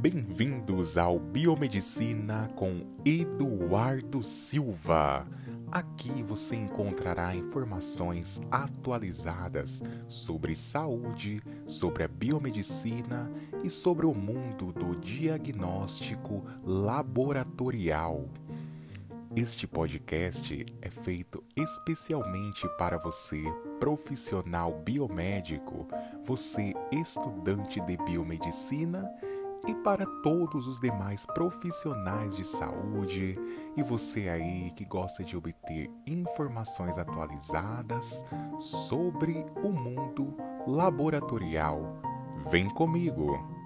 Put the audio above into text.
Bem-vindos ao Biomedicina com Eduardo Silva. Aqui você encontrará informações atualizadas sobre saúde, sobre a biomedicina e sobre o mundo do diagnóstico laboratorial. Este podcast é feito especialmente para você, profissional biomédico, você, estudante de biomedicina e para todos os demais profissionais de saúde e você aí que gosta de obter informações atualizadas sobre o mundo laboratorial. Vem comigo!